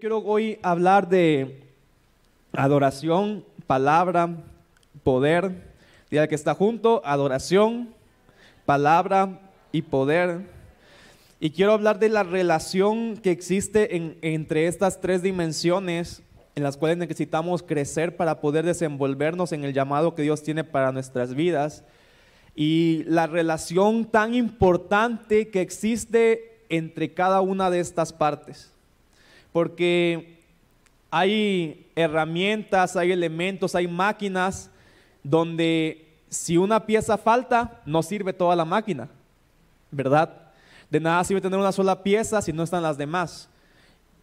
Quiero hoy hablar de adoración, palabra, poder. Día que está junto, adoración, palabra y poder. Y quiero hablar de la relación que existe entre estas tres dimensiones en las cuales necesitamos crecer para poder desenvolvernos en el llamado que Dios tiene para nuestras vidas. Y la relación tan importante que existe entre cada una de estas partes porque hay herramientas, hay elementos, hay máquinas donde si una pieza falta, no sirve toda la máquina, ¿verdad? De nada sirve tener una sola pieza si no están las demás.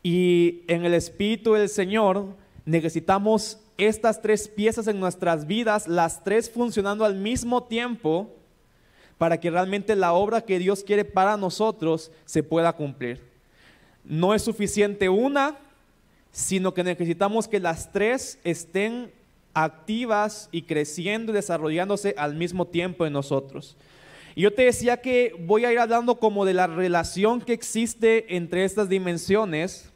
Y en el Espíritu del Señor necesitamos estas tres piezas en nuestras vidas, las tres funcionando al mismo tiempo, para que realmente la obra que Dios quiere para nosotros se pueda cumplir no es suficiente una, sino que necesitamos que las tres estén activas y creciendo y desarrollándose al mismo tiempo en nosotros. Y yo te decía que voy a ir hablando como de la relación que existe entre estas dimensiones.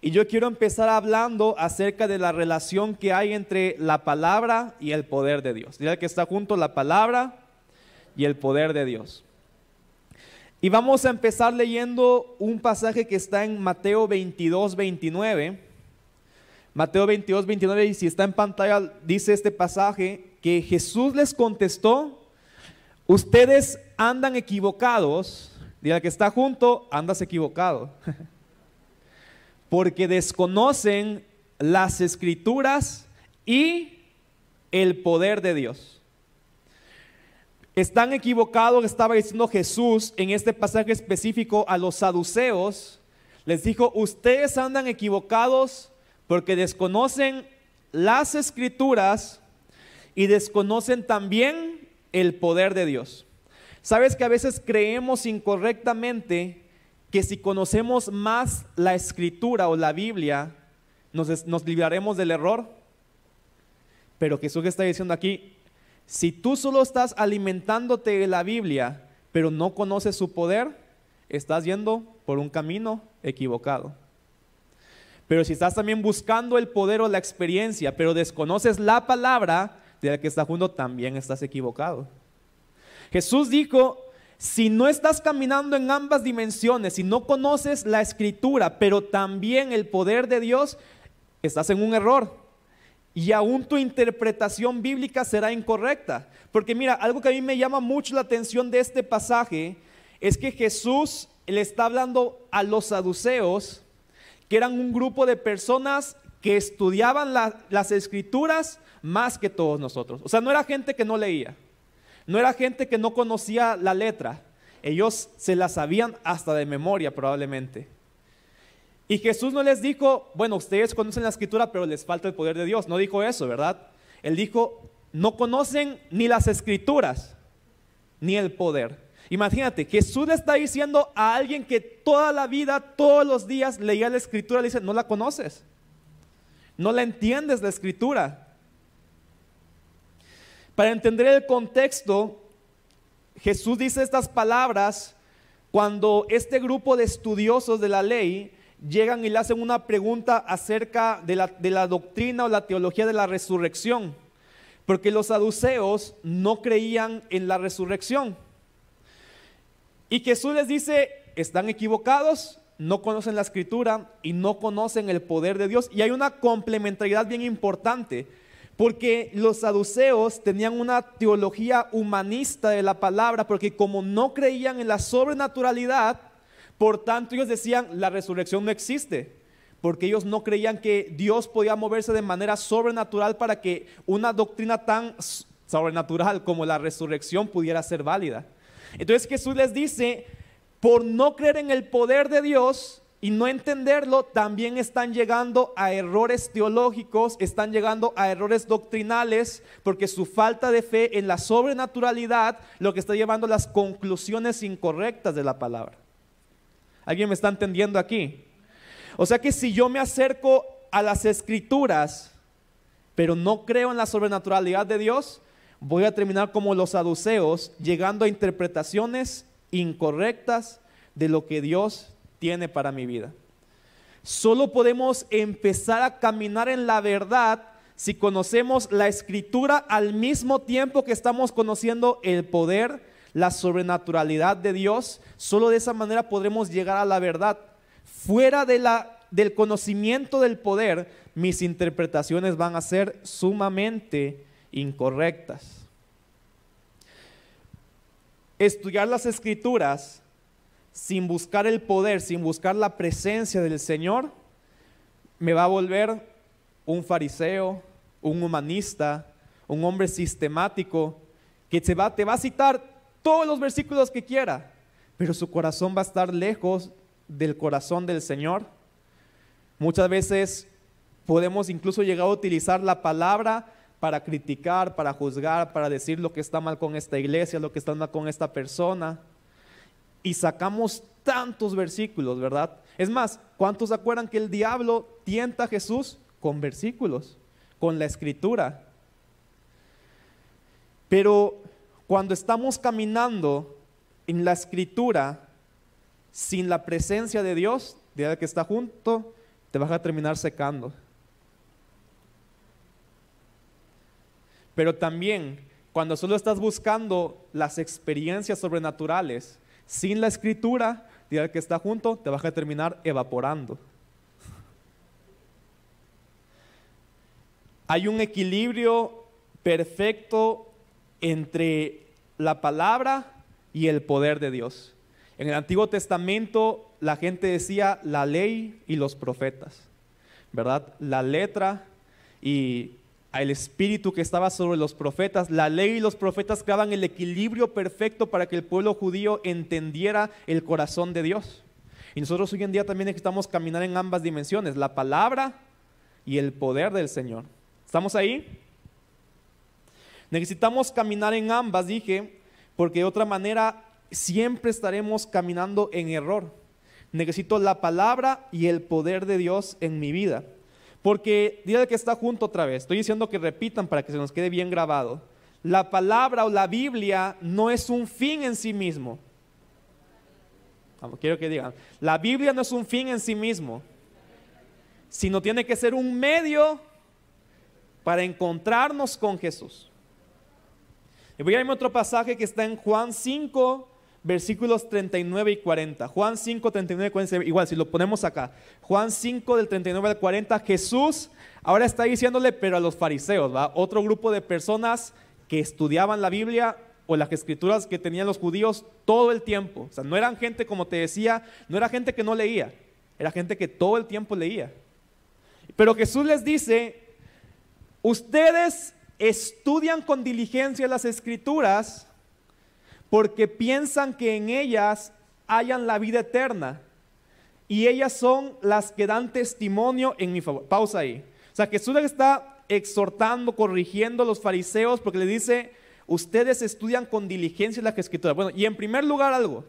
Y yo quiero empezar hablando acerca de la relación que hay entre la palabra y el poder de Dios. Dirá que está junto la palabra y el poder de Dios. Y vamos a empezar leyendo un pasaje que está en Mateo 22, 29. Mateo 22, 29, y si está en pantalla, dice este pasaje que Jesús les contestó, ustedes andan equivocados, diga que está junto, andas equivocado, porque desconocen las escrituras y el poder de Dios. Están equivocados, estaba diciendo Jesús en este pasaje específico a los saduceos. Les dijo, ustedes andan equivocados porque desconocen las escrituras y desconocen también el poder de Dios. Sabes que a veces creemos incorrectamente que si conocemos más la escritura o la Biblia, nos, nos libraremos del error. Pero Jesús está diciendo aquí, si tú solo estás alimentándote de la Biblia, pero no conoces su poder, estás yendo por un camino equivocado. Pero si estás también buscando el poder o la experiencia, pero desconoces la palabra de la que estás junto, también estás equivocado. Jesús dijo, si no estás caminando en ambas dimensiones, si no conoces la escritura, pero también el poder de Dios, estás en un error y aún tu interpretación bíblica será incorrecta. Porque mira, algo que a mí me llama mucho la atención de este pasaje es que Jesús le está hablando a los saduceos, que eran un grupo de personas que estudiaban las escrituras más que todos nosotros. O sea, no era gente que no leía, no era gente que no conocía la letra, ellos se la sabían hasta de memoria probablemente. Y Jesús no les dijo, bueno, ustedes conocen la escritura, pero les falta el poder de Dios. No dijo eso, ¿verdad? Él dijo, no conocen ni las escrituras, ni el poder. Imagínate, Jesús le está diciendo a alguien que toda la vida, todos los días leía la escritura, le dice, no la conoces, no la entiendes la escritura. Para entender el contexto, Jesús dice estas palabras cuando este grupo de estudiosos de la ley llegan y le hacen una pregunta acerca de la, doctrina o la teología de la resurrección, porque los saduceos no creían en la resurrección. Y Jesús les dice, están equivocados, no conocen la escritura y no conocen el poder de Dios. Y hay una complementariedad bien importante, porque los saduceos tenían una teología humanista de la palabra, porque como no creían en la sobrenaturalidad, por tanto, ellos decían, la resurrección no existe, porque ellos no creían que Dios podía moverse de manera sobrenatural para que una doctrina tan sobrenatural como la resurrección pudiera ser válida. Entonces Jesús les dice, por no creer en el poder de Dios y no entenderlo, también están llegando a errores teológicos, están llegando a errores doctrinales, porque su falta de fe en la sobrenaturalidad lo que está llevando a las conclusiones incorrectas de la palabra. ¿Alguien me está entendiendo aquí? O sea que si yo me acerco a las escrituras, pero no creo en la sobrenaturalidad de Dios, voy a terminar como los saduceos, llegando a interpretaciones incorrectas de lo que Dios tiene para mi vida. Solo podemos empezar a caminar en la verdad si conocemos la escritura al mismo tiempo que estamos conociendo el poder, la sobrenaturalidad de Dios. Solo de esa manera podremos llegar a la verdad. Fuera de la, del conocimiento del poder, mis interpretaciones van a ser sumamente incorrectas. Estudiar las escrituras sin buscar el poder, sin buscar la presencia del Señor, me va a volver un fariseo, un humanista, un hombre sistemático, que te va, te va a citar todos los versículos que quiera, pero su corazón va a estar lejos del corazón del Señor. Muchas veces podemos incluso llegar a utilizar la palabra para criticar, para juzgar, para decir lo que está mal con esta iglesia, lo que está mal con esta persona y sacamos tantos versículos, ¿verdad? Es más, ¿cuántos se acuerdan que el diablo tienta a Jesús con versículos, con la escritura? Pero cuando estamos caminando en la escritura sin la presencia de Dios, de que está junto, te vas a terminar secando. Pero también cuando solo estás buscando las experiencias sobrenaturales, sin la escritura, el que está junto, te vas a terminar evaporando. Hay un equilibrio perfecto entre la palabra y el poder de Dios. En el Antiguo Testamento la gente decía la ley y los profetas, ¿verdad? La letra y al espíritu que estaba sobre los profetas. La ley y los profetas creaban el equilibrio perfecto para que el pueblo judío entendiera el corazón de Dios. Y nosotros hoy en día también necesitamos caminar en ambas dimensiones, la palabra y el poder del Señor. ¿Estamos ahí? Necesitamos caminar en ambas, dije, porque de otra manera siempre estaremos caminando en error. Necesito la palabra y el poder de Dios en mi vida. Porque, dile que está junto otra vez, estoy diciendo que repitan para que se nos quede bien grabado. La palabra o la Biblia no es un fin en sí mismo. quiero que digan, la Biblia no es un fin en sí mismo, sino tiene que ser un medio para encontrarnos con Jesús. Y voy a irme a otro pasaje que está en Juan 5, versículos 39 y 40. Juan 5, 39 y 40, igual si lo ponemos acá. Juan 5 del 39 al 40, Jesús ahora está diciéndole, pero a los fariseos, ¿va? Otro grupo de personas que estudiaban la Biblia o las escrituras que tenían los judíos todo el tiempo. O sea, no eran gente, como te decía, no era gente que no leía, era gente que todo el tiempo leía. Pero Jesús les dice, ustedes estudian con diligencia las escrituras porque piensan que en ellas hayan la vida eterna. Y ellas son las que dan testimonio en mi favor. Pausa ahí. O sea, Jesús está exhortando, corrigiendo a los fariseos porque le dice, ustedes estudian con diligencia las escrituras. Bueno, y en primer lugar algo,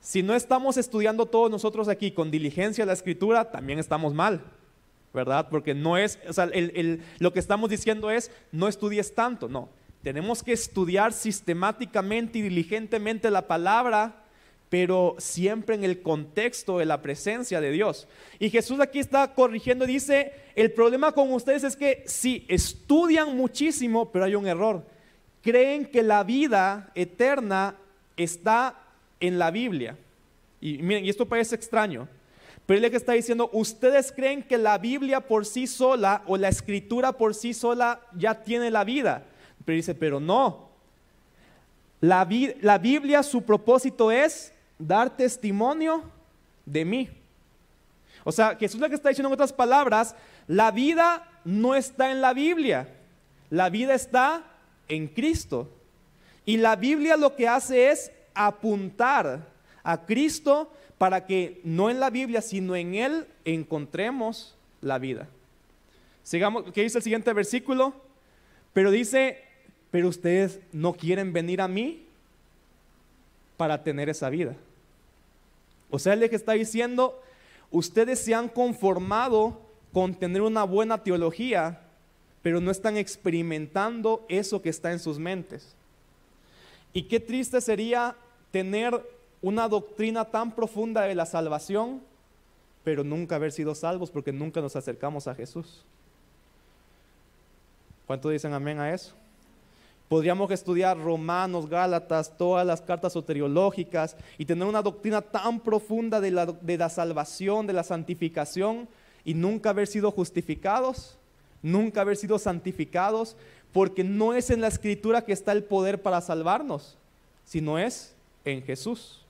si no estamos estudiando todos nosotros aquí con diligencia la escritura, también estamos mal, ¿verdad? Porque no es, o sea, lo que estamos diciendo es, no estudies tanto, no. Tenemos que estudiar sistemáticamente y diligentemente la palabra, pero siempre en el contexto de la presencia de Dios. Y Jesús aquí está corrigiendo y dice, el problema con ustedes es que sí, estudian muchísimo, pero hay un error. Creen que la vida eterna está en la Biblia. Y miren, y esto parece extraño, pero él que está diciendo, ustedes creen que la Biblia por sí sola o la escritura por sí sola ya tiene la vida. Pero dice, pero no. La, Biblia, su propósito es dar testimonio de mí. O sea, Jesús lo que está diciendo en otras palabras, la vida no está en la Biblia, la vida está en Cristo. Y la Biblia lo que hace es apuntar a Cristo para que no en la Biblia, sino en Él encontremos la vida. Sigamos, ¿qué dice el siguiente versículo? Pero dice, pero ustedes no quieren venir a mí para tener esa vida. O sea, él que está diciendo, ustedes se han conformado con tener una buena teología, pero no están experimentando eso que está en sus mentes. Y qué triste sería tener una doctrina tan profunda de la salvación, pero nunca haber sido salvos porque nunca nos acercamos a Jesús. ¿Cuánto dicen amén a eso? Podríamos estudiar Romanos, Gálatas, todas las cartas soteriológicas y tener una doctrina tan profunda de la, de la salvación, de la santificación y nunca haber sido justificados, nunca haber sido santificados, porque no es en la escritura que está el poder para salvarnos, sino es en Jesús.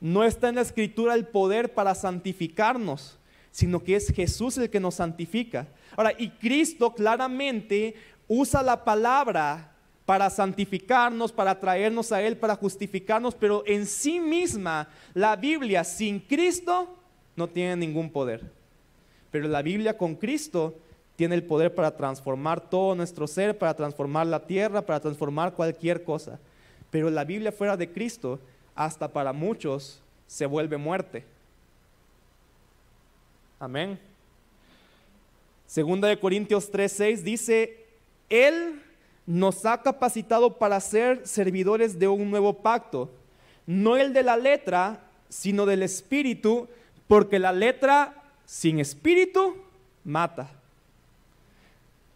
No está en la escritura el poder para santificarnos, sino que es Jesús el que nos santifica. Ahora, y Cristo claramente usa la palabra para santificarnos, para traernos a Él, para justificarnos, pero en sí misma la Biblia sin Cristo no tiene ningún poder. Pero la Biblia con Cristo tiene el poder para transformar todo nuestro ser, para transformar la tierra, para transformar cualquier cosa. Pero la Biblia fuera de Cristo, hasta para muchos, se vuelve muerte. Amén. Segunda de Corintios 3:6 dice, Él nos ha capacitado para ser servidores de un nuevo pacto, no el de la letra, sino del espíritu, porque la letra sin espíritu mata,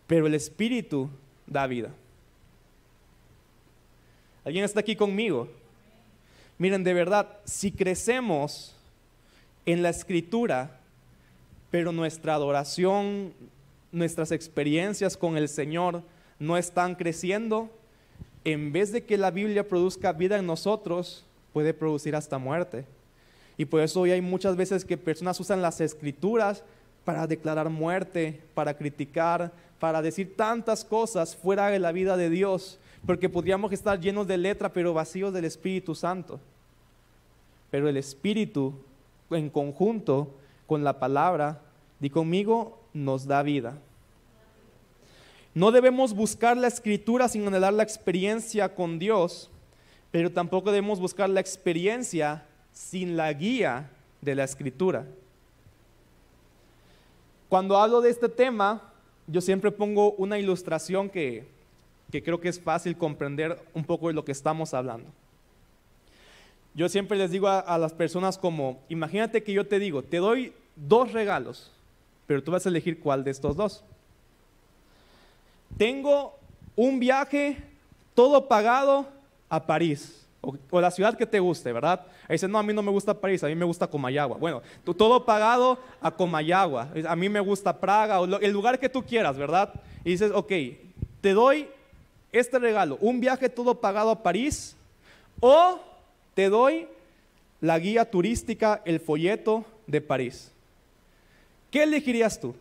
pero el espíritu da vida. ¿Alguien está aquí conmigo? Miren, de verdad, si crecemos en la escritura, pero nuestra adoración, nuestras experiencias con el Señor, no están creciendo, en vez de que la Biblia produzca vida en nosotros, puede producir hasta muerte. Y por eso hoy hay muchas veces que personas usan las escrituras para declarar muerte, para criticar, para decir tantas cosas fuera de la vida de Dios, porque podríamos estar llenos de letra, pero vacíos del Espíritu Santo. Pero el Espíritu, en conjunto con la palabra, di conmigo, nos da vida. No debemos buscar la escritura sin anhelar la experiencia con Dios, pero tampoco debemos buscar la experiencia sin la guía de la escritura. Cuando hablo de este tema, yo siempre pongo una ilustración que, creo que es fácil comprender un poco de lo que estamos hablando. Yo siempre les digo a las personas como, imagínate que yo te digo, te doy dos regalos, pero tú vas a elegir cuál de estos dos tengo un viaje todo pagado a París. O, la ciudad que te guste, ¿verdad? Ahí dice, no, a mí no me gusta París, a mí me gusta Comayagua. Bueno, todo pagado a Comayagua. A mí me gusta Praga, o el lugar que tú quieras, ¿verdad? Y dices, ok, te doy este regalo, un viaje todo pagado a París, o te doy la guía turística, el folleto de París. ¿Qué elegirías tú?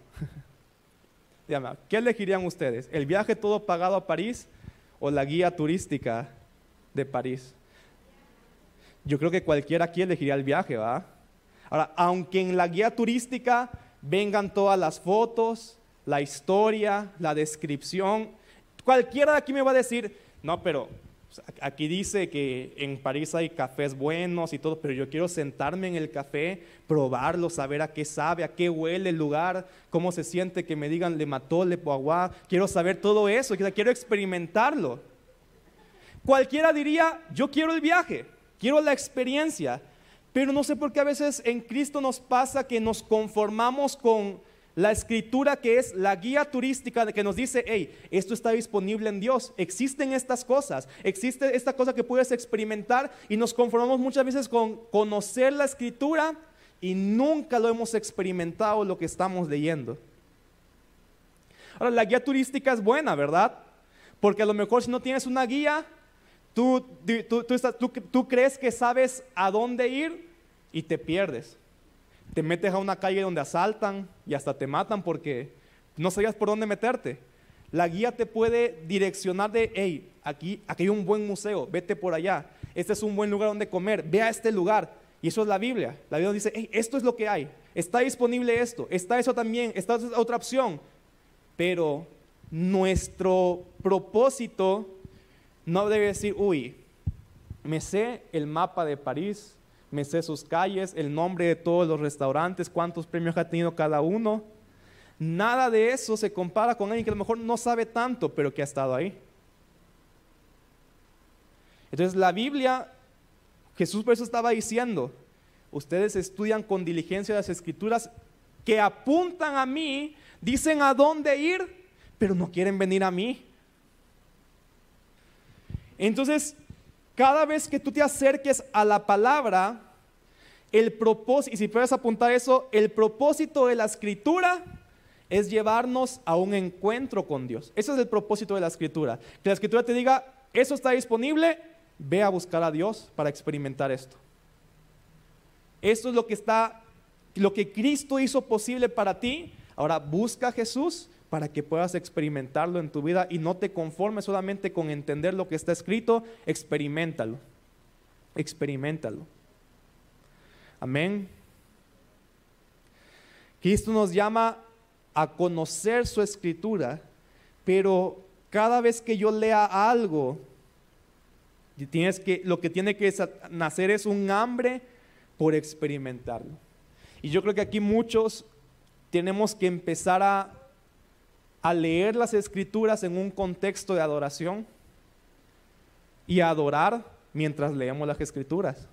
¿Qué elegirían ustedes? ¿El viaje todo pagado a París o la guía turística de París? Yo creo que cualquiera aquí elegiría el viaje, ¿va? Ahora, aunque en la guía turística vengan todas las fotos, la historia, la descripción, cualquiera de aquí me va a decir, no, pero Aquí dice que en París hay cafés buenos y todo, pero yo quiero sentarme en el café, probarlo, saber a qué sabe, a qué huele el lugar, cómo se siente, que me digan le mató, le poagua. Quiero saber todo eso, quiero experimentarlo. Cualquiera diría, yo quiero el viaje, quiero la experiencia, pero no sé por qué a veces en Cristo nos pasa que nos conformamos con la escritura que es la guía turística que nos dice, hey, esto está disponible en Dios, existen estas cosas, existe esta cosa que puedes experimentar y nos conformamos muchas veces con conocer la escritura y nunca lo hemos experimentado lo que estamos leyendo. Ahora, la guía turística es buena, ¿verdad? Porque a lo mejor si no tienes una guía, tú, tú crees que sabes a dónde ir y te pierdes te metes a una calle donde asaltan y hasta te matan porque no sabías por dónde meterte. La guía te puede direccionar de, hey, aquí, aquí hay un buen museo, vete por allá. Este es un buen lugar donde comer, ve a este lugar. Y eso es la Biblia. La Biblia dice, hey, esto es lo que hay. Está disponible esto, está eso también, está otra opción. Pero nuestro propósito no debe decir, uy, me sé el mapa de París, me sé sus calles, el nombre de todos los restaurantes, cuántos premios ha tenido cada uno. Nada de eso se compara con alguien que a lo mejor no sabe tanto, pero que ha estado ahí. Entonces la Biblia, Jesús por eso estaba diciendo, ustedes estudian con diligencia las escrituras que apuntan a mí, dicen a dónde ir, pero no quieren venir a mí. Entonces, cada vez que tú te acerques a la palabra, el propósito, y si puedes apuntar eso, el propósito de la escritura es llevarnos a un encuentro con Dios. Ese es el propósito de la escritura. Que la escritura te diga, eso está disponible, ve a buscar a Dios para experimentar esto. Esto es lo que está, lo que Cristo hizo posible para ti. Ahora busca a Jesús para que puedas experimentarlo en tu vida y no te conformes solamente con entender lo que está escrito, experimentalo. Experimentalo. Amén. Cristo nos llama a conocer su escritura, pero cada vez que yo lea algo, tienes que, lo que tiene que nacer es un hambre por experimentarlo. Y yo creo que aquí muchos tenemos que empezar a a leer las escrituras en un contexto de adoración y a adorar mientras leemos las escrituras.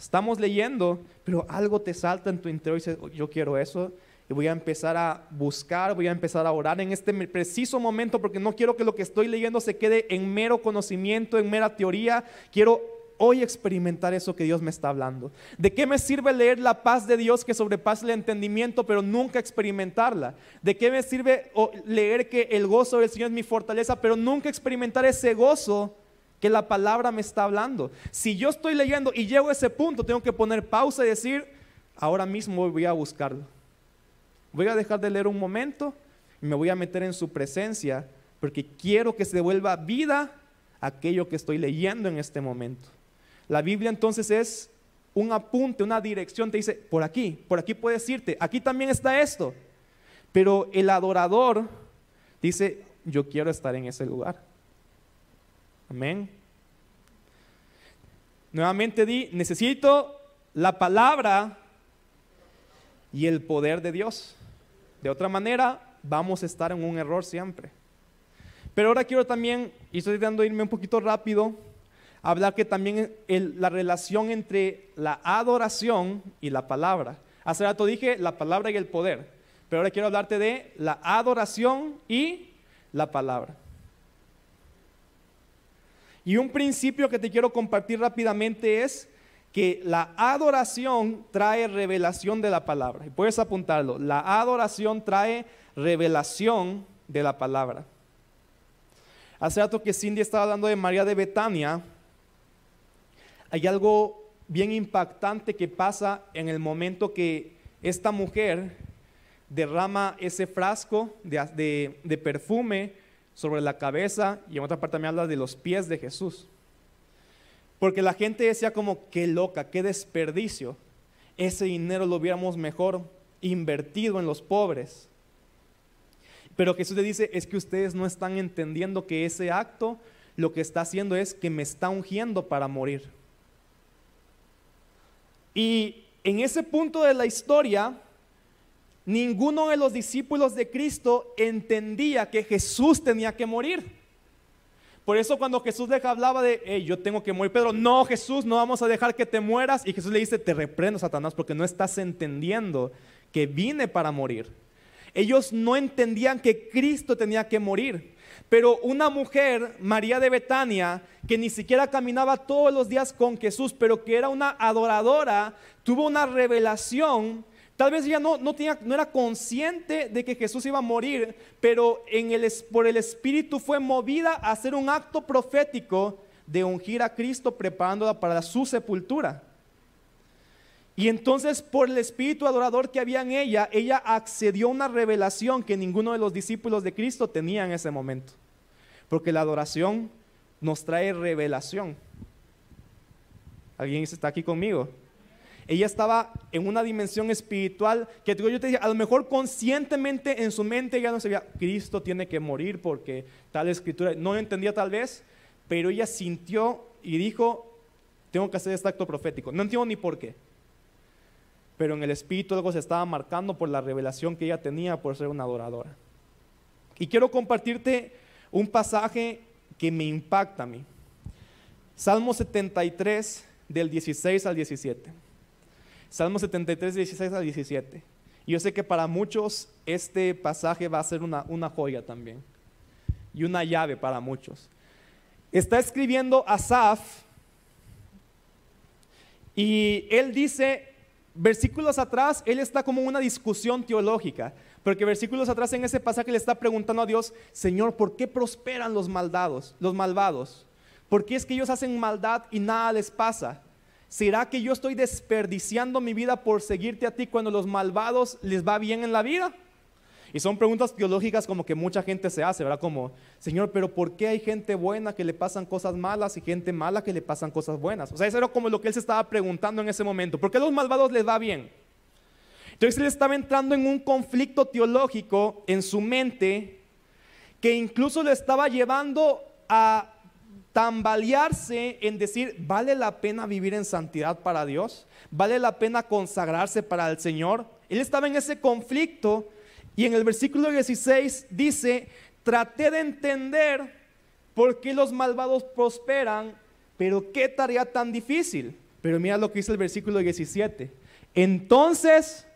Estamos leyendo, pero algo te salta en tu interior y dices, oh, yo quiero eso, y voy a empezar a buscar, voy a empezar a orar en este preciso momento porque no quiero que lo que estoy leyendo se quede en mero conocimiento, en mera teoría. Quiero hoy experimentar eso que Dios me está hablando. ¿De qué me sirve leer la paz de Dios que sobrepasa el entendimiento, pero nunca experimentarla? ¿De qué me sirve leer que el gozo del Señor es mi fortaleza, pero nunca experimentar ese gozo que la palabra me está hablando? Si yo estoy leyendo y llego a ese punto, tengo que poner pausa y decir, ahora mismo voy a buscarlo. Voy a dejar de leer un momento y me voy a meter en su presencia porque quiero que se vuelva vida aquello que estoy leyendo en este momento. La Biblia entonces es un apunte, una dirección, te dice, por aquí, por aquí puedes irte, aquí también está esto. Pero el adorador dice, yo quiero estar en ese lugar. Amén. Nuevamente di, necesito la palabra y el poder de Dios. De otra manera, vamos a estar en un error siempre. Pero ahora quiero también, y estoy tratando de irme un poquito rápido, hablar que también la relación entre la adoración y la palabra. Hace rato dije la palabra y el poder, pero ahora quiero hablarte de la adoración y la palabra. Y un principio que te quiero compartir rápidamente es que la adoración trae revelación de la palabra. Y puedes apuntarlo. La adoración trae revelación de la palabra. Hace rato que Cindy estaba hablando de María de Betania hay algo bien impactante que pasa en el momento que esta mujer derrama ese frasco de, perfume sobre la cabeza y en otra parte me habla de los pies de Jesús. Porque la gente decía como, qué loca, qué desperdicio. Ese dinero lo hubiéramos mejor invertido en los pobres. Pero Jesús le dice, es que ustedes no están entendiendo que ese acto lo que está haciendo es que me está ungiendo para morir. Y en ese punto de la historia, ninguno de los discípulos de Cristo entendía que Jesús tenía que morir. Por eso cuando Jesús les hablaba de, yo tengo que morir, Pedro, no Jesús, no vamos a dejar que te mueras. Y Jesús le dice, te reprendo, Satanás, porque no estás entendiendo que vine para morir. Ellos no entendían que Cristo tenía que morir. Pero una mujer, María de Betania, que ni siquiera caminaba todos los días con Jesús, pero que era una adoradora, tuvo una revelación. Tal vez ella no, no, no era consciente de que Jesús iba a morir, pero por el Espíritu fue movida a hacer un acto profético de ungir a Cristo preparándola para su sepultura. Y entonces por el espíritu adorador que había en ella, ella accedió a una revelación que ninguno de los discípulos de Cristo tenía en ese momento. Porque la adoración nos trae revelación. ¿Alguien está aquí conmigo? Ella estaba en una dimensión espiritual que yo te dije, a lo mejor conscientemente en su mente ya no sabía, Cristo tiene que morir porque tal escritura, no entendía tal vez, pero ella sintió y dijo, tengo que hacer este acto profético. No entiendo ni por qué, pero en el espíritu algo se estaba marcando por la revelación que ella tenía por ser una adoradora. Y quiero compartirte un pasaje que me impacta a mí. Salmo 73 del 16 al 17. Salmo 73, 16 a 17. Y yo sé que para muchos este pasaje va a ser una, una joya también. Y una llave para muchos. Está escribiendo Asaf. Y él dice, versículos atrás, él está como una discusión teológica. Porque versículos atrás en ese pasaje le está preguntando a Dios, Señor, ¿por qué prosperan los maldados, los malvados? ¿Por qué es que ellos hacen maldad y nada les pasa? ¿Será que yo estoy desperdiciando mi vida por seguirte a ti cuando los malvados les va bien en la vida? Y son preguntas teológicas como que mucha gente se hace, ¿verdad? Como, Señor, pero ¿por qué hay gente buena que le pasan cosas malas y gente mala que le pasan cosas buenas? O sea, eso era como lo que él se estaba preguntando en ese momento. ¿Por qué a los malvados les va bien? Entonces él estaba entrando en un conflicto teológico en su mente que incluso le estaba llevando a tambalearse en decir, ¿vale la pena vivir en santidad para Dios? ¿Vale la pena consagrarse para el Señor? Él estaba en ese conflicto y en el versículo 16 dice, traté de entender por qué los malvados prosperan, pero qué tarea tan difícil. Pero mira lo que dice el versículo 17. Entonces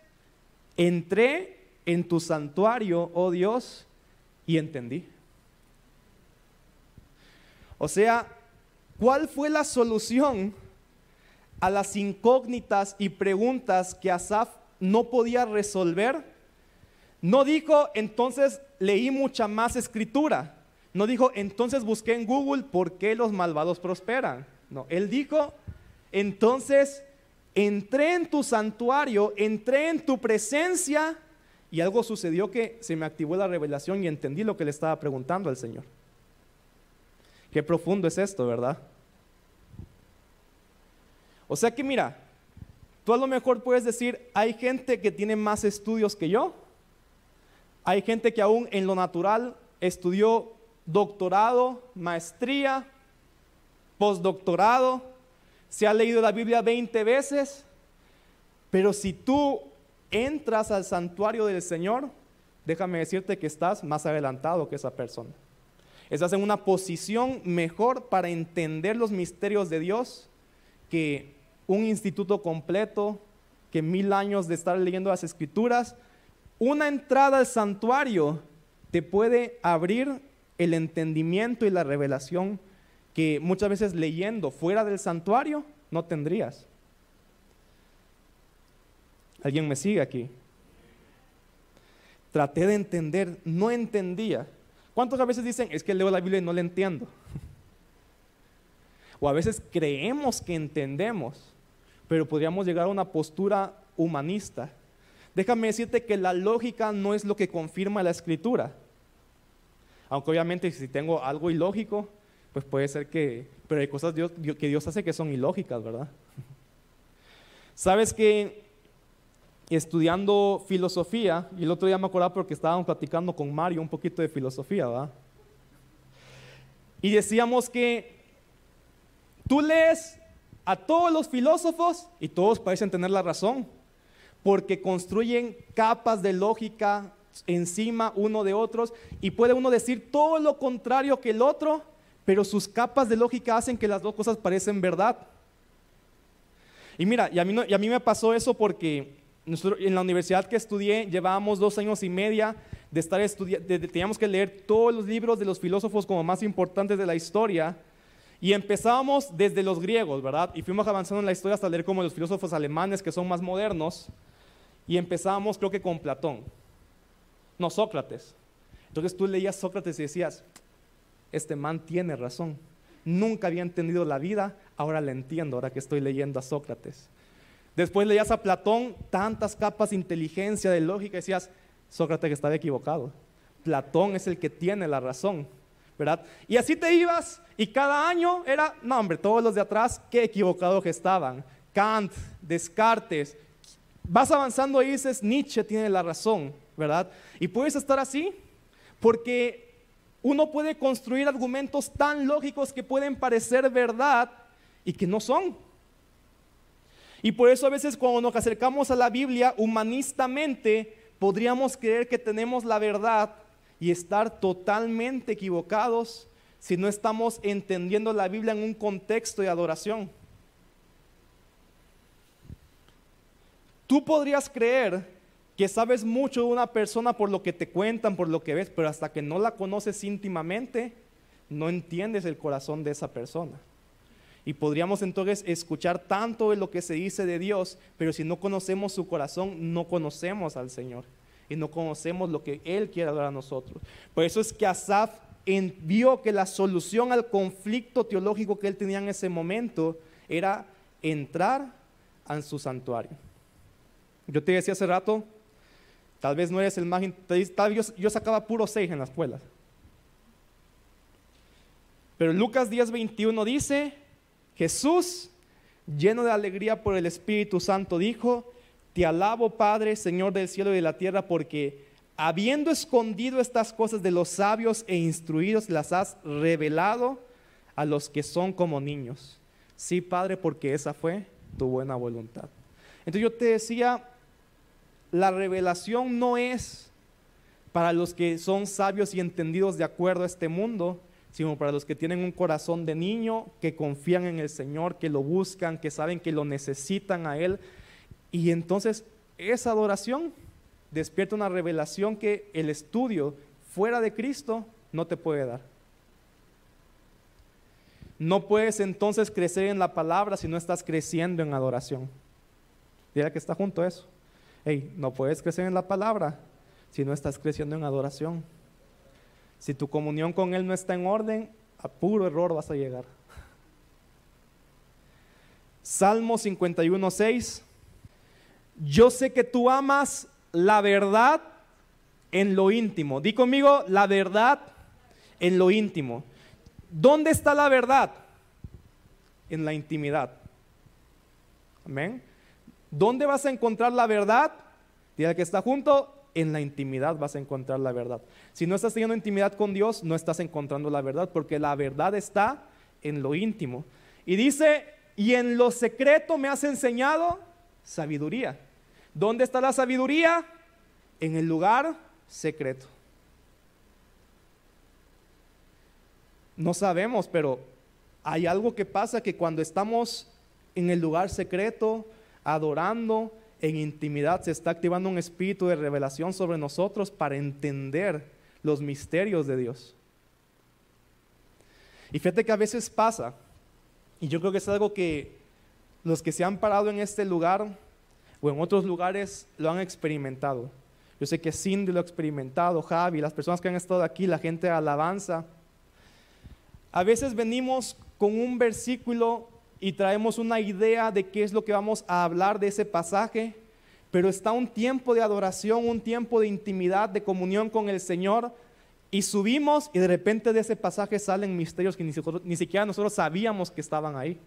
entré en tu santuario, oh Dios, y entendí. O sea, ¿cuál fue la solución a las incógnitas y preguntas que Asaf no podía resolver? No dijo, entonces leí mucha más escritura. No dijo, entonces busqué en Google por qué los malvados prosperan. No, él dijo, entonces entré en tu santuario, entré en tu presencia y algo sucedió que se me activó la revelación y entendí lo que le estaba preguntando al Señor. Qué profundo es esto, ¿verdad? O sea que mira, tú a lo mejor puedes decir, hay gente que tiene más estudios que yo. Hay gente que aún en lo natural estudió doctorado, maestría, postdoctorado, se ha leído la Biblia 20 veces, pero si tú entras al santuario del Señor, déjame decirte que estás más adelantado que esa persona. Estás en una posición mejor para entender los misterios de Dios que un instituto completo, que mil años de estar leyendo las escrituras. Una entrada al santuario te puede abrir el entendimiento y la revelación que muchas veces leyendo fuera del santuario no tendrías. ¿Alguien me sigue aquí? Traté de entender, no entendía. ¿Cuántos a veces dicen, es que leo la Biblia y no la entiendo? O a veces creemos que entendemos, pero podríamos llegar a una postura humanista. Déjame decirte que la lógica no es lo que confirma la escritura. Aunque obviamente si tengo algo ilógico, pues puede ser que, pero hay cosas que Dios hace que son ilógicas, ¿verdad? Sabes que estudiando filosofía, y el otro día me acordaba porque estábamos platicando con Mario un poquito de filosofía, ¿verdad? Y decíamos que tú lees a todos los filósofos y todos parecen tener la razón, porque construyen capas de lógica encima uno de otros y puede uno decir todo lo contrario que el otro pero sus capas de lógica hacen que las dos cosas parecen verdad. Y mira, y a mí, y a mí me pasó eso porque en la universidad que estudié llevábamos dos años y media de estar estudiando, teníamos que leer todos los libros de los filósofos como más importantes de la historia. Y empezábamos desde los griegos, ¿verdad? Y fuimos avanzando en la historia hasta leer como los filósofos alemanes que son más modernos. Y empezábamos creo que con Platón, no Sócrates. Entonces tú leías Sócrates y decías, este man tiene razón. Nunca había entendido la vida, ahora la entiendo, ahora que estoy leyendo a Sócrates. Después leías a Platón tantas capas de inteligencia, de lógica, y decías, Sócrates estaba equivocado. Platón es el que tiene la razón, ¿verdad? Y así te ibas, y cada año era, no hombre, todos los de atrás, qué equivocados que estaban. Kant, Descartes. Vas avanzando y dices, Nietzsche tiene la razón, ¿verdad? Y puedes estar así, porque uno puede construir argumentos tan lógicos que pueden parecer verdad y que no son. Y por eso a veces cuando nos acercamos a la Biblia humanistamente, podríamos creer que tenemos la verdad y estar totalmente equivocados si no estamos entendiendo la Biblia en un contexto de adoración. Tú podrías creer que sabes mucho de una persona por lo que te cuentan, por lo que ves, pero hasta que no la conoces íntimamente, no entiendes el corazón de esa persona. Y podríamos entonces escuchar tanto de lo que se dice de Dios, pero si no conocemos su corazón, no conocemos al Señor. Y no conocemos lo que Él quiere dar a nosotros. Por eso es que Asaf vio que la solución al conflicto teológico que él tenía en ese momento era entrar en su santuario. Yo te decía hace rato, tal vez no eres el más... Vez yo, sacaba puro seis en la escuela. Pero Lucas 10:21 dice, Jesús, lleno de alegría por el Espíritu Santo, dijo, te alabo Padre, Señor del cielo y de la tierra, porque habiendo escondido estas cosas de los sabios e instruidos, las has revelado a los que son como niños. Sí, Padre, porque esa fue tu buena voluntad. Entonces yo te decía, la revelación no es para los que son sabios y entendidos de acuerdo a este mundo, sino para los que tienen un corazón de niño, que confían en el Señor, que lo buscan, que saben que lo necesitan a Él. Y entonces esa adoración despierta una revelación que el estudio fuera de Cristo no te puede dar. No puedes entonces crecer en la palabra si no estás creciendo en adoración. Dile que está junto a eso. Hey, no puedes crecer en la palabra si no estás creciendo en adoración. Si tu comunión con Él no está en orden, a puro error vas a llegar. Salmo 51, 6. Yo sé que tú amas la verdad en lo íntimo. Di conmigo, la verdad en lo íntimo. ¿Dónde está la verdad? En la intimidad. Amén. ¿Dónde vas a encontrar la verdad? Dile que está junto, en la intimidad vas a encontrar la verdad. Si no estás teniendo intimidad con Dios, no estás encontrando la verdad, porque la verdad está en lo íntimo. Y dice, y en lo secreto me has enseñado sabiduría. ¿Dónde está la sabiduría? En el lugar secreto. No sabemos, pero hay algo que pasa que cuando estamos en el lugar secreto, adorando, en intimidad, se está activando un espíritu de revelación sobre nosotros para entender los misterios de Dios. Y fíjate que a veces pasa, y yo creo que es algo que los que se han parado en este lugar o en otros lugares lo han experimentado. Yo sé que Cindy lo ha experimentado, Javi, las personas que han estado aquí, la gente alabanza. A veces venimos con un versículo y traemos una idea de qué es lo que vamos a hablar de ese pasaje, pero está un tiempo de adoración, un tiempo de intimidad, de comunión con el Señor, y subimos y de repente de ese pasaje salen misterios que ni, siquiera nosotros sabíamos que estaban ahí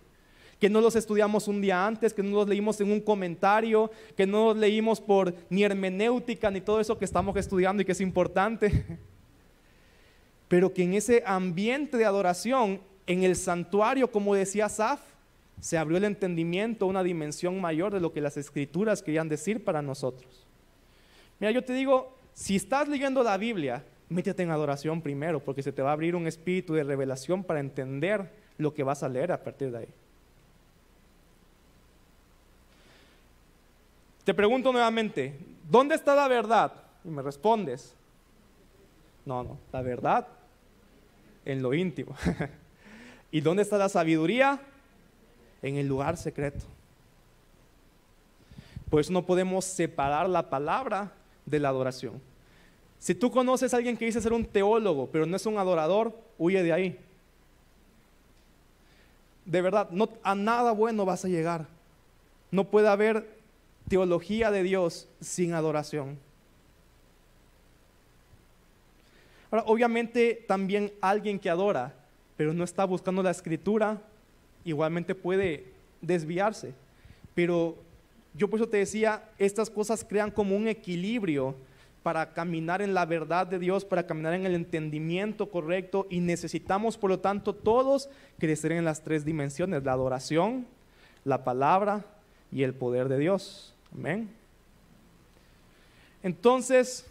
que no los estudiamos un día antes, que no los leímos en un comentario, que no los leímos por ni hermenéutica ni todo eso que estamos estudiando y que es importante. Pero que en ese ambiente de adoración, en el santuario, como decía Saf, se abrió el entendimiento, una dimensión mayor de lo que las escrituras querían decir para nosotros. Mira, yo te digo, si estás leyendo la Biblia, métete en adoración primero, porque se te va a abrir un espíritu de revelación para entender lo que vas a leer a partir de ahí. Te pregunto nuevamente, ¿dónde está la verdad? Y me respondes, no, no, la verdad en lo íntimo. ¿Y dónde está la sabiduría? En el lugar secreto. Por eso no podemos separar la palabra de la adoración. Si tú conoces a alguien que dice ser un teólogo, pero no es un adorador, huye de ahí. De verdad, a nada bueno vas a llegar. No puede haber teología de Dios sin adoración. Ahora, obviamente también alguien que adora, pero no está buscando la escritura, igualmente puede desviarse. Pero yo por eso te decía, estas cosas crean como un equilibrio para caminar en la verdad de Dios, para caminar en el entendimiento correcto y necesitamos por lo tanto todos crecer en las tres dimensiones, la adoración, la palabra y el poder de Dios. Amén. Entonces,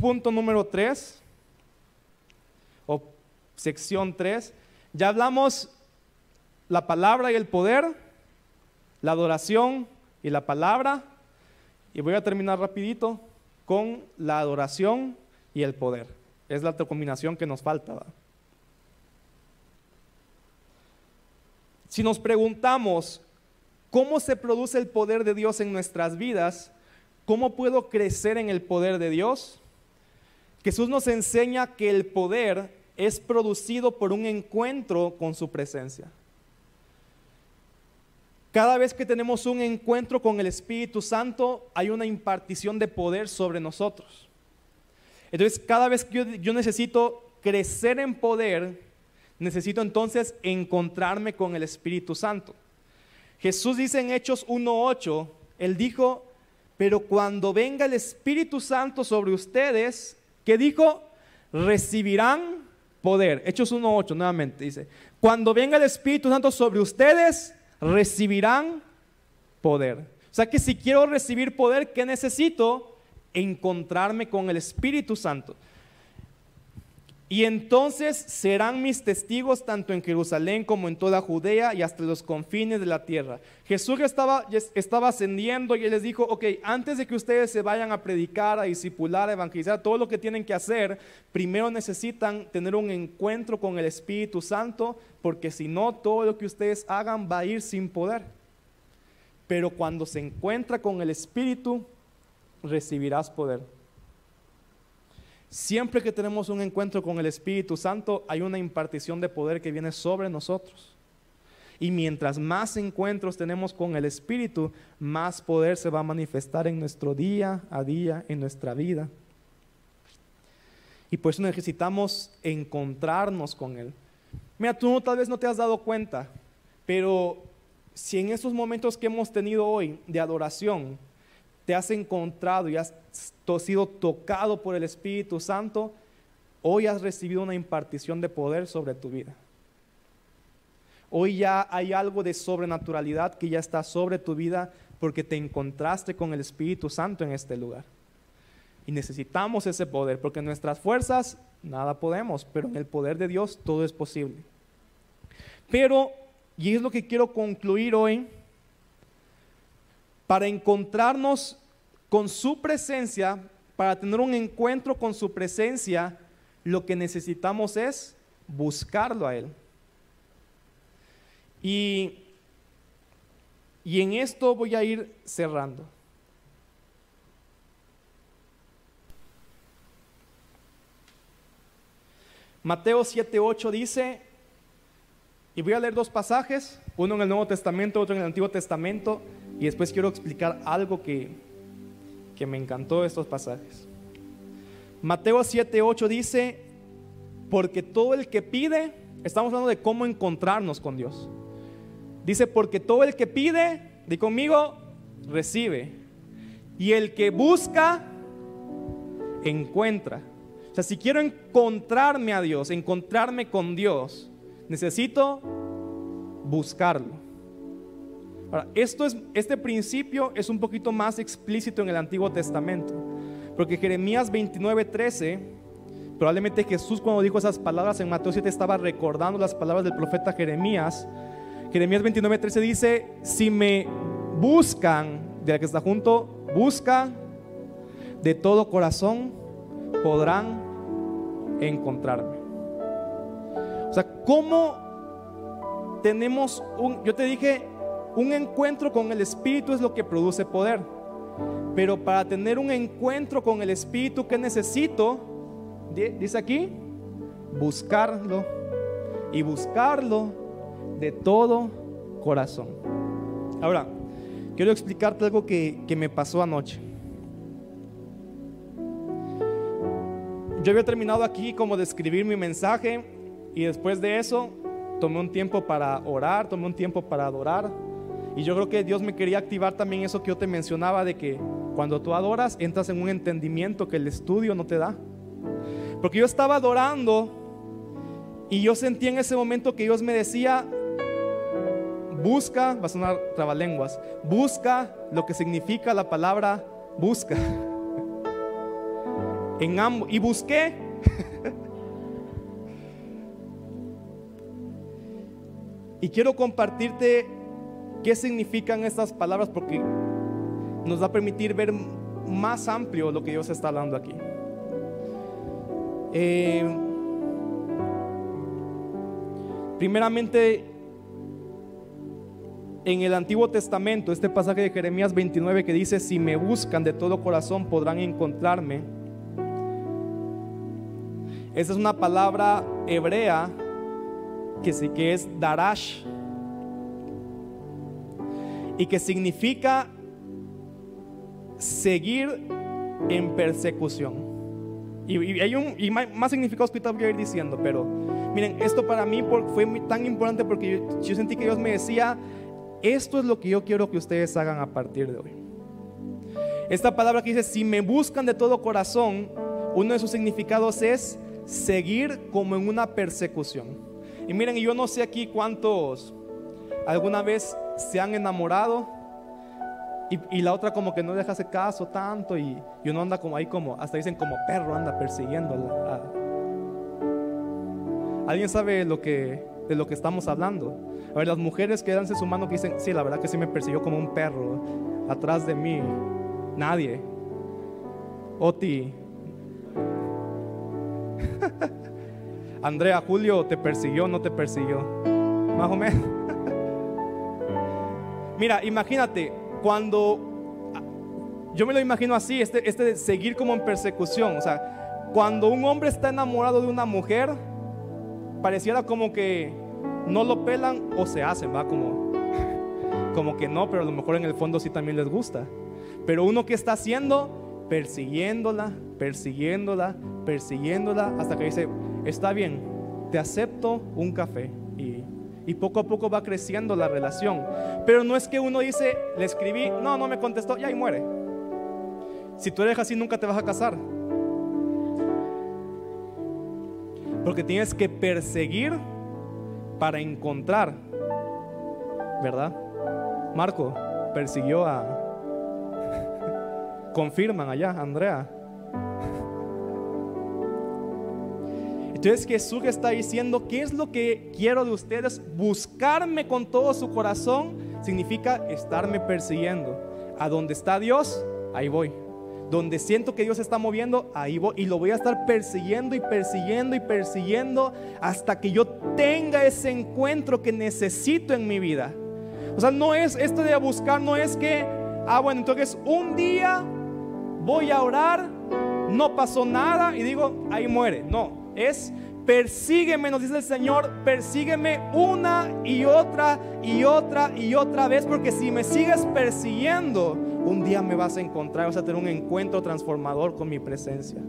punto número 3, o sección 3, ya hablamos la palabra y el poder, la adoración y la palabra. Y voy a terminar rapidito con la adoración y el poder. Es la combinación que nos falta. Si nos preguntamos cómo se produce el poder de Dios en nuestras vidas, ¿cómo puedo crecer en el poder de Dios? Jesús nos enseña que el poder es producido por un encuentro con su presencia. Cada vez que tenemos un encuentro con el Espíritu Santo, hay una impartición de poder sobre nosotros. Entonces, cada vez que yo, necesito crecer en poder, necesito entonces encontrarme con el Espíritu Santo. Jesús dice en Hechos 1.8, Él dijo, pero cuando venga el Espíritu Santo sobre ustedes, ¿qué dijo? Recibirán poder. Hechos 1.8 nuevamente dice, cuando venga el Espíritu Santo sobre ustedes, recibirán poder. O sea que si quiero recibir poder, ¿qué necesito? Encontrarme con el Espíritu Santo. Y entonces serán mis testigos tanto en Jerusalén como en toda Judea y hasta los confines de la tierra. Jesús estaba, estaba ascendiendo y él les dijo, ok, antes de que ustedes se vayan a predicar, a discipular, a evangelizar, todo lo que tienen que hacer, primero necesitan tener un encuentro con el Espíritu Santo, porque si no, todo lo que ustedes hagan va a ir sin poder. Pero cuando se encuentra con el Espíritu, recibirás poder. Siempre que tenemos un encuentro con el Espíritu Santo, hay una impartición de poder que viene sobre nosotros. Y mientras más encuentros tenemos con el Espíritu, más poder se va a manifestar en nuestro día a día, en nuestra vida. Y por eso necesitamos encontrarnos con Él. Mira, tú tal vez no te has dado cuenta, pero si en esos momentos que hemos tenido hoy de adoración, te has encontrado y has sido tocado por el Espíritu Santo, hoy has recibido una impartición de poder sobre tu vida. Hoy ya hay algo de sobrenaturalidad que ya está sobre tu vida porque te encontraste con el Espíritu Santo en este lugar. Y necesitamos ese poder porque nuestras fuerzas nada podemos, pero en el poder de Dios todo es posible. Pero, y es lo que quiero concluir hoy, para encontrarnos con su presencia, para tener un encuentro con su presencia, lo que necesitamos es buscarlo a Él. Y, y en esto voy a ir cerrando. Mateo 7:8 dice, y voy a leer dos pasajes, uno en el Nuevo Testamento, otro en el Antiguo Testamento, y después quiero explicar algo que, que me encantó de estos pasajes. Mateo 7:8 dice, porque todo el que pide, estamos hablando de cómo encontrarnos con Dios. Dice, porque todo el que pide, di conmigo, recibe. Y el que busca, encuentra. O sea, si quiero encontrarme a Dios, encontrarme con Dios, necesito buscarlo. Ahora, esto es, este principio es un poquito más explícito en el Antiguo Testamento, porque Jeremías 29:13, probablemente Jesús cuando dijo esas palabras en Mateo 7 estaba recordando las palabras del profeta Jeremías. Jeremías 29:13 dice, si me buscan, de la que está junto, busca de todo corazón, podrán encontrarme. O sea, ¿cómo tenemos un, yo te dije, un encuentro con el Espíritu es lo que produce poder. Pero para tener un encuentro con el Espíritu, ¿qué necesito? Dice aquí, buscarlo. Y buscarlo de todo corazón. Ahora, quiero explicarte algo que, que me pasó anoche. Yo había terminado aquí como de escribir mi mensaje y después de eso tomé un tiempo para orar, tomé un tiempo para adorar. Y yo creo que Dios me quería activar también eso que yo te mencionaba de que cuando tú adoras entras en un entendimiento que el estudio no te da. Porque yo estaba adorando y yo sentí en ese momento que Dios me decía, busca, va a sonar trabalenguas, busca lo que significa la palabra busca. En ambos, y busqué. y quiero compartirte ¿Qué significan estas palabras? Porque nos va a permitir ver más amplio lo que Dios está hablando aquí. Eh, primeramente, en el Antiguo Testamento, este pasaje de Jeremías 29 que dice, si me buscan de todo corazón podrán encontrarme. Esa es una palabra hebrea que, sí, que es darash y que significa seguir en persecución. Y, hay un, y más, significados que voy a ir diciendo, pero miren, esto para mí fue tan importante porque yo, sentí que Dios me decía, esto es lo que yo quiero que ustedes hagan a partir de hoy. Esta palabra que dice, si me buscan de todo corazón, uno de sus significados es seguir como en una persecución. Y miren, yo no sé aquí cuántos alguna vez se han enamorado y, la otra como que no deja ese caso tanto y, uno anda como ahí como, hasta dicen como perro anda persiguiéndola. ¿Alguien sabe lo que, de lo que estamos hablando? A ver, las mujeres que dan su mano que dicen, sí, la verdad que sí me persiguió como un perro atrás de mí. Nadie. Oti. Andrea, Julio, ¿te persiguió no te persiguió? Más o menos. Mira, imagínate, cuando yo me lo imagino así, este, este de seguir como en persecución, o sea, cuando un hombre está enamorado de una mujer, pareciera como que no lo pelan o se hacen, va como, como que no, pero a lo mejor en el fondo sí también les gusta. Pero uno que está haciendo, persiguiéndola, persiguiéndola, persiguiéndola, hasta que dice, está bien, te acepto un café y y poco a poco va creciendo la relación. Pero no es que uno dice, le escribí, no, no me contestó, y ahí muere. Si tú eres así, nunca te vas a casar. Porque tienes que perseguir para encontrar, ¿verdad? Marco persiguió a... Confirman allá, Andrea. Entonces Jesús está diciendo, ¿qué es lo que quiero de ustedes? Buscarme con todo su corazón significa estarme persiguiendo. A donde está Dios, ahí voy. Donde siento que Dios está moviendo, ahí voy. Y lo voy a estar persiguiendo y persiguiendo y persiguiendo hasta que yo tenga ese encuentro que necesito en mi vida. O sea, no es esto de buscar, no es que, ah, bueno, entonces un día voy a orar, no pasó nada y digo, ahí muere. No, es persígueme, nos dice el Señor, persígueme una y otra y otra y otra vez, porque si me sigues persiguiendo, un día me vas a encontrar, vas a tener un encuentro transformador con mi presencia.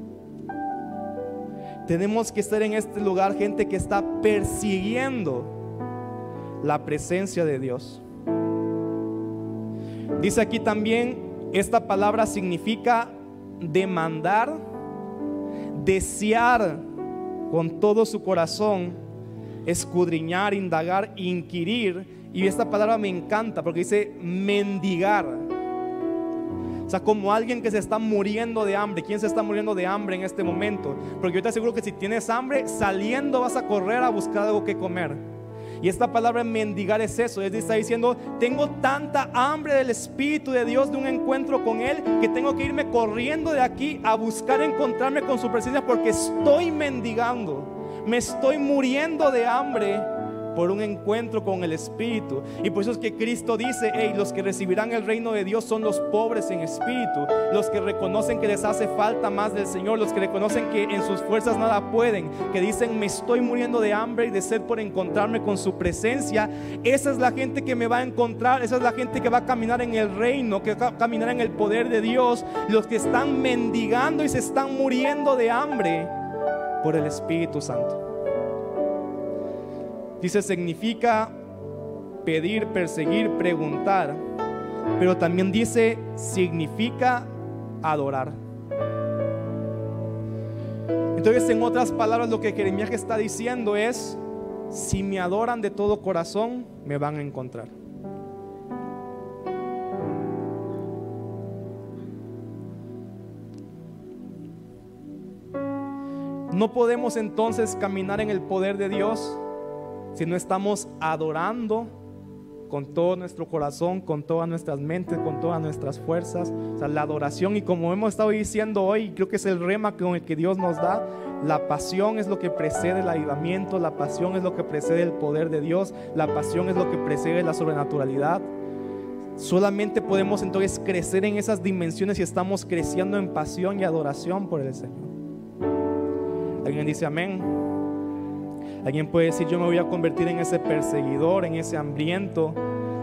Tenemos que estar en este lugar, gente que está persiguiendo la presencia de Dios. Dice aquí también, esta palabra significa demandar, desear con todo su corazón, escudriñar, indagar, inquirir. Y esta palabra me encanta porque dice mendigar. O sea, como alguien que se está muriendo de hambre. ¿Quién se está muriendo de hambre en este momento? Porque yo te aseguro que si tienes hambre, saliendo vas a correr a buscar algo que comer. Y esta palabra mendigar es eso, es está diciendo, tengo tanta hambre del Espíritu de Dios, de un encuentro con Él, que tengo que irme corriendo de aquí a buscar encontrarme con su presencia porque estoy mendigando, me estoy muriendo de hambre por un encuentro con el Espíritu. Y por eso es que Cristo dice, hey, los que recibirán el reino de Dios son los pobres en espíritu, los que reconocen que les hace falta más del Señor, los que reconocen que en sus fuerzas nada pueden, que dicen, me estoy muriendo de hambre y de sed por encontrarme con su presencia. Esa es la gente que me va a encontrar, esa es la gente que va a caminar en el reino, que va a caminar en el poder de Dios, los que están mendigando y se están muriendo de hambre por el Espíritu Santo. Dice, significa pedir, perseguir, preguntar. Pero también dice, significa adorar. Entonces, en otras palabras, lo que Jeremías está diciendo es, si me adoran de todo corazón, me van a encontrar. No podemos entonces caminar en el poder de Dios si no estamos adorando con todo nuestro corazón, con todas nuestras mentes, con todas nuestras fuerzas. O sea, la adoración y como hemos estado diciendo hoy, creo que es el rema con el que Dios nos da, la pasión es lo que precede el avivamiento, la pasión es lo que precede el poder de Dios, la pasión es lo que precede la sobrenaturalidad. Solamente podemos entonces crecer en esas dimensiones y estamos creciendo en pasión y adoración por el Señor. ¿Alguien dice amén? Alguien puede decir, yo me voy a convertir en ese perseguidor, en ese hambriento,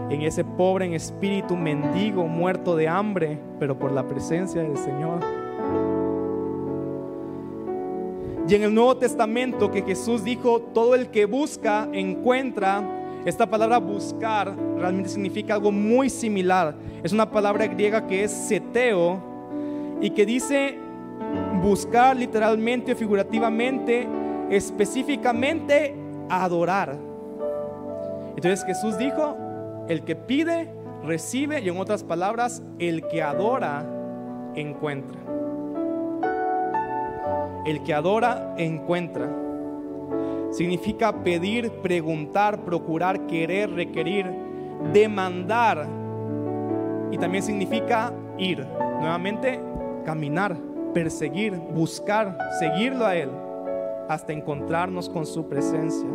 en ese pobre en espíritu, mendigo, muerto de hambre, pero por la presencia del Señor. Y en el Nuevo Testamento que Jesús dijo, todo el que busca, encuentra, esta palabra buscar realmente significa algo muy similar. Es una palabra griega que es seteo y que dice buscar literalmente o figurativamente, específicamente adorar. Entonces Jesús dijo, el que pide, recibe y en otras palabras, el que adora, encuentra. El que adora, encuentra. Significa pedir, preguntar, procurar, querer, requerir, demandar. Y también significa ir. Nuevamente, caminar, perseguir, buscar, seguirlo a Él, hasta encontrarnos con su presencia.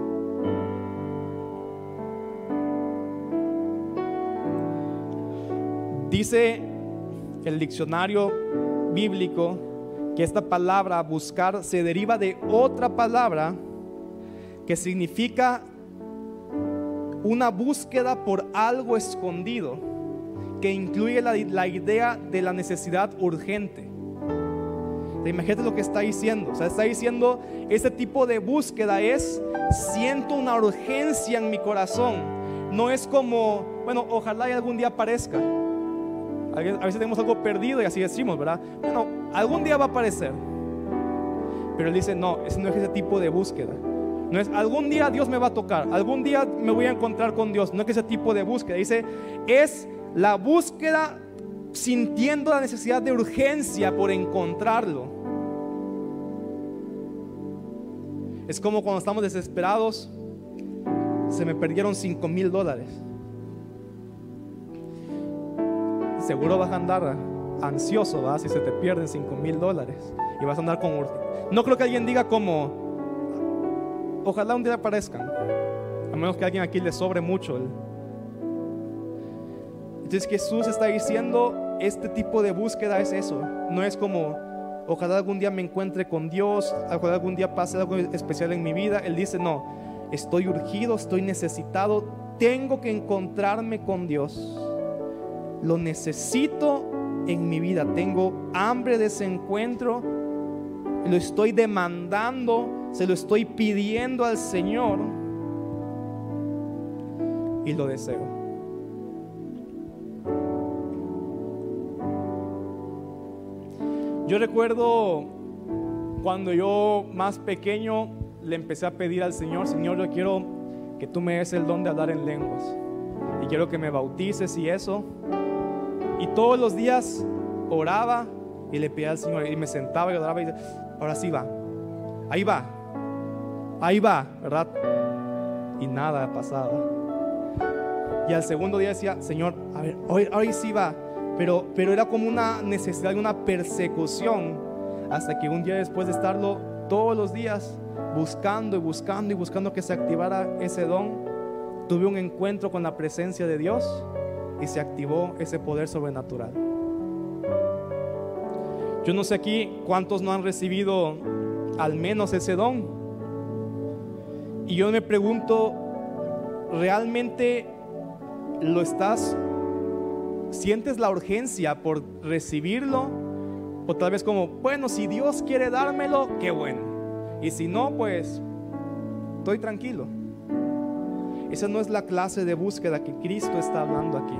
Dice el diccionario bíblico que esta palabra buscar se deriva de otra palabra que significa una búsqueda por algo escondido, que incluye la, idea de la necesidad urgente. Imagínate lo que está diciendo. O sea, está diciendo, este tipo de búsqueda es, siento una urgencia en mi corazón. No es como, bueno, ojalá y algún día aparezca. A veces tenemos algo perdido y así decimos, ¿verdad? Bueno, algún día va a aparecer. Pero él dice, no, ese no es ese tipo de búsqueda. No es algún día Dios me va a tocar, algún día me voy a encontrar con Dios. No es ese tipo de búsqueda. Dice, es la búsqueda sintiendo la necesidad de urgencia por encontrarlo. Es como cuando estamos desesperados, se me perdieron 5 mil dólares. Seguro vas a andar ansioso, ¿va? si se te pierden 5 mil dólares y vas a andar con... No creo que alguien diga como, ojalá un día aparezcan, a menos que alguien aquí le sobre mucho. Entonces Jesús está diciendo, este tipo de búsqueda es eso, no es como, ojalá algún día me encuentre con Dios, ojalá algún día pase algo especial en mi vida. Él dice, no, estoy urgido, estoy necesitado, tengo que encontrarme con Dios. Lo necesito en mi vida, tengo hambre de ese encuentro, lo estoy demandando, se lo estoy pidiendo al Señor y lo deseo. Yo recuerdo cuando yo más pequeño le empecé a pedir al Señor, Señor, yo quiero que tú me des el don de hablar en lenguas y quiero que me bautices y eso. Y todos los días oraba y le pedía al Señor y me sentaba y oraba y ahora sí va, ahí va, ahí va, ¿verdad? Y nada pasaba. Y al segundo día decía, Señor, a ver, hoy, hoy sí va, pero, pero era como una necesidad, una persecución, hasta que un día después de estarlo todos los días buscando y buscando y buscando que se activara ese don, tuve un encuentro con la presencia de Dios y se activó ese poder sobrenatural. Yo no sé aquí cuántos no han recibido al menos ese don. Y yo me pregunto, ¿realmente lo estás, sientes la urgencia por recibirlo? O tal vez como, bueno, si Dios quiere dármelo, qué bueno. Y si no, pues estoy tranquilo. Esa no es la clase de búsqueda que Cristo está hablando aquí.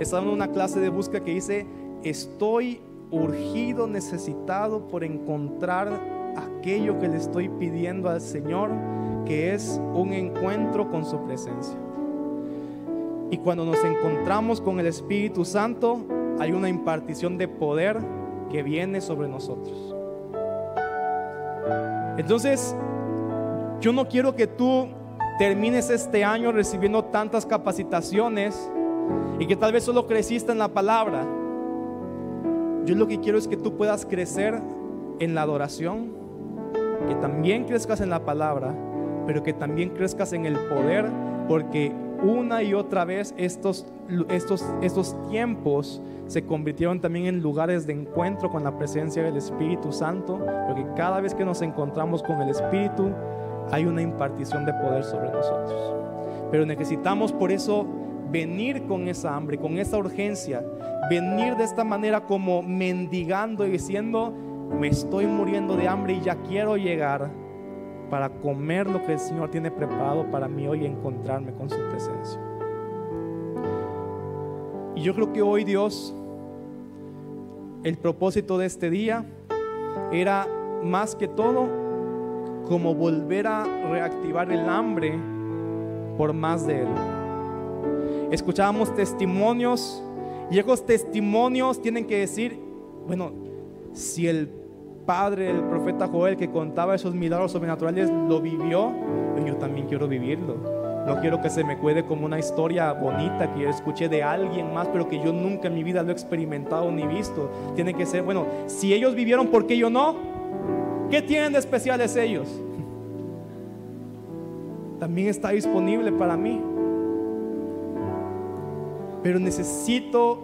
Está hablando una clase de búsqueda que dice, estoy urgido, necesitado por encontrar aquello que le estoy pidiendo al Señor, que es un encuentro con su presencia. Y cuando nos encontramos con el Espíritu Santo, hay una impartición de poder que viene sobre nosotros. Entonces, yo no quiero que tú termines este año recibiendo tantas capacitaciones y que tal vez solo creciste en la palabra. Yo lo que quiero es que tú puedas crecer en la adoración, que también crezcas en la palabra, pero que también crezcas en el poder, porque una y otra vez estos, estos, estos tiempos se convirtieron también en lugares de encuentro con la presencia del Espíritu Santo, porque cada vez que nos encontramos con el Espíritu hay una impartición de poder sobre nosotros. Pero necesitamos por eso venir con esa hambre, con esa urgencia, venir de esta manera como mendigando y diciendo, me estoy muriendo de hambre y ya quiero llegar para comer lo que el Señor tiene preparado para mí hoy y encontrarme con su presencia. Y yo creo que hoy Dios, el propósito de este día era más que todo como volver a reactivar el hambre por más de Él. Escuchábamos testimonios y esos testimonios tienen que decir, bueno, si el padre, el profeta Joel, que contaba esos milagros sobrenaturales, lo vivió, yo también quiero vivirlo. No quiero que se me cuede como una historia bonita que yo escuché de alguien más, pero que yo nunca en mi vida lo he experimentado ni visto. Tiene que ser, bueno, si ellos vivieron, ¿por qué yo no? ¿Qué tienen de especiales ellos? También está disponible para mí. Pero necesito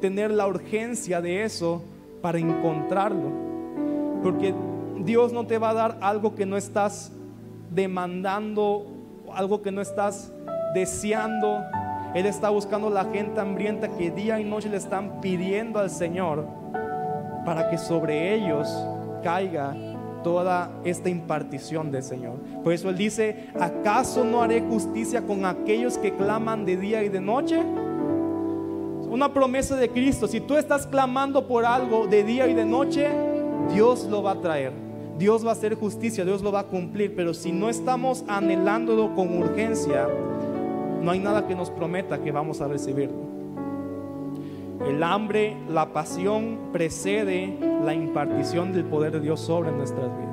tener la urgencia de eso para encontrarlo. Porque Dios no te va a dar algo que no estás demandando, algo que no estás deseando. Él está buscando la gente hambrienta que día y noche le están pidiendo al Señor para que sobre ellos caiga toda esta impartición del Señor. Por eso Él dice, ¿acaso no haré justicia con aquellos que claman de día y de noche? Una promesa de Cristo. Si tú estás clamando por algo de día y de noche, Dios lo va a traer. Dios va a hacer justicia, Dios lo va a cumplir, pero si no estamos anhelándolo con urgencia, no hay nada que nos prometa que vamos a recibirlo. El hambre, la pasión precede la impartición del poder de Dios sobre nuestras vidas.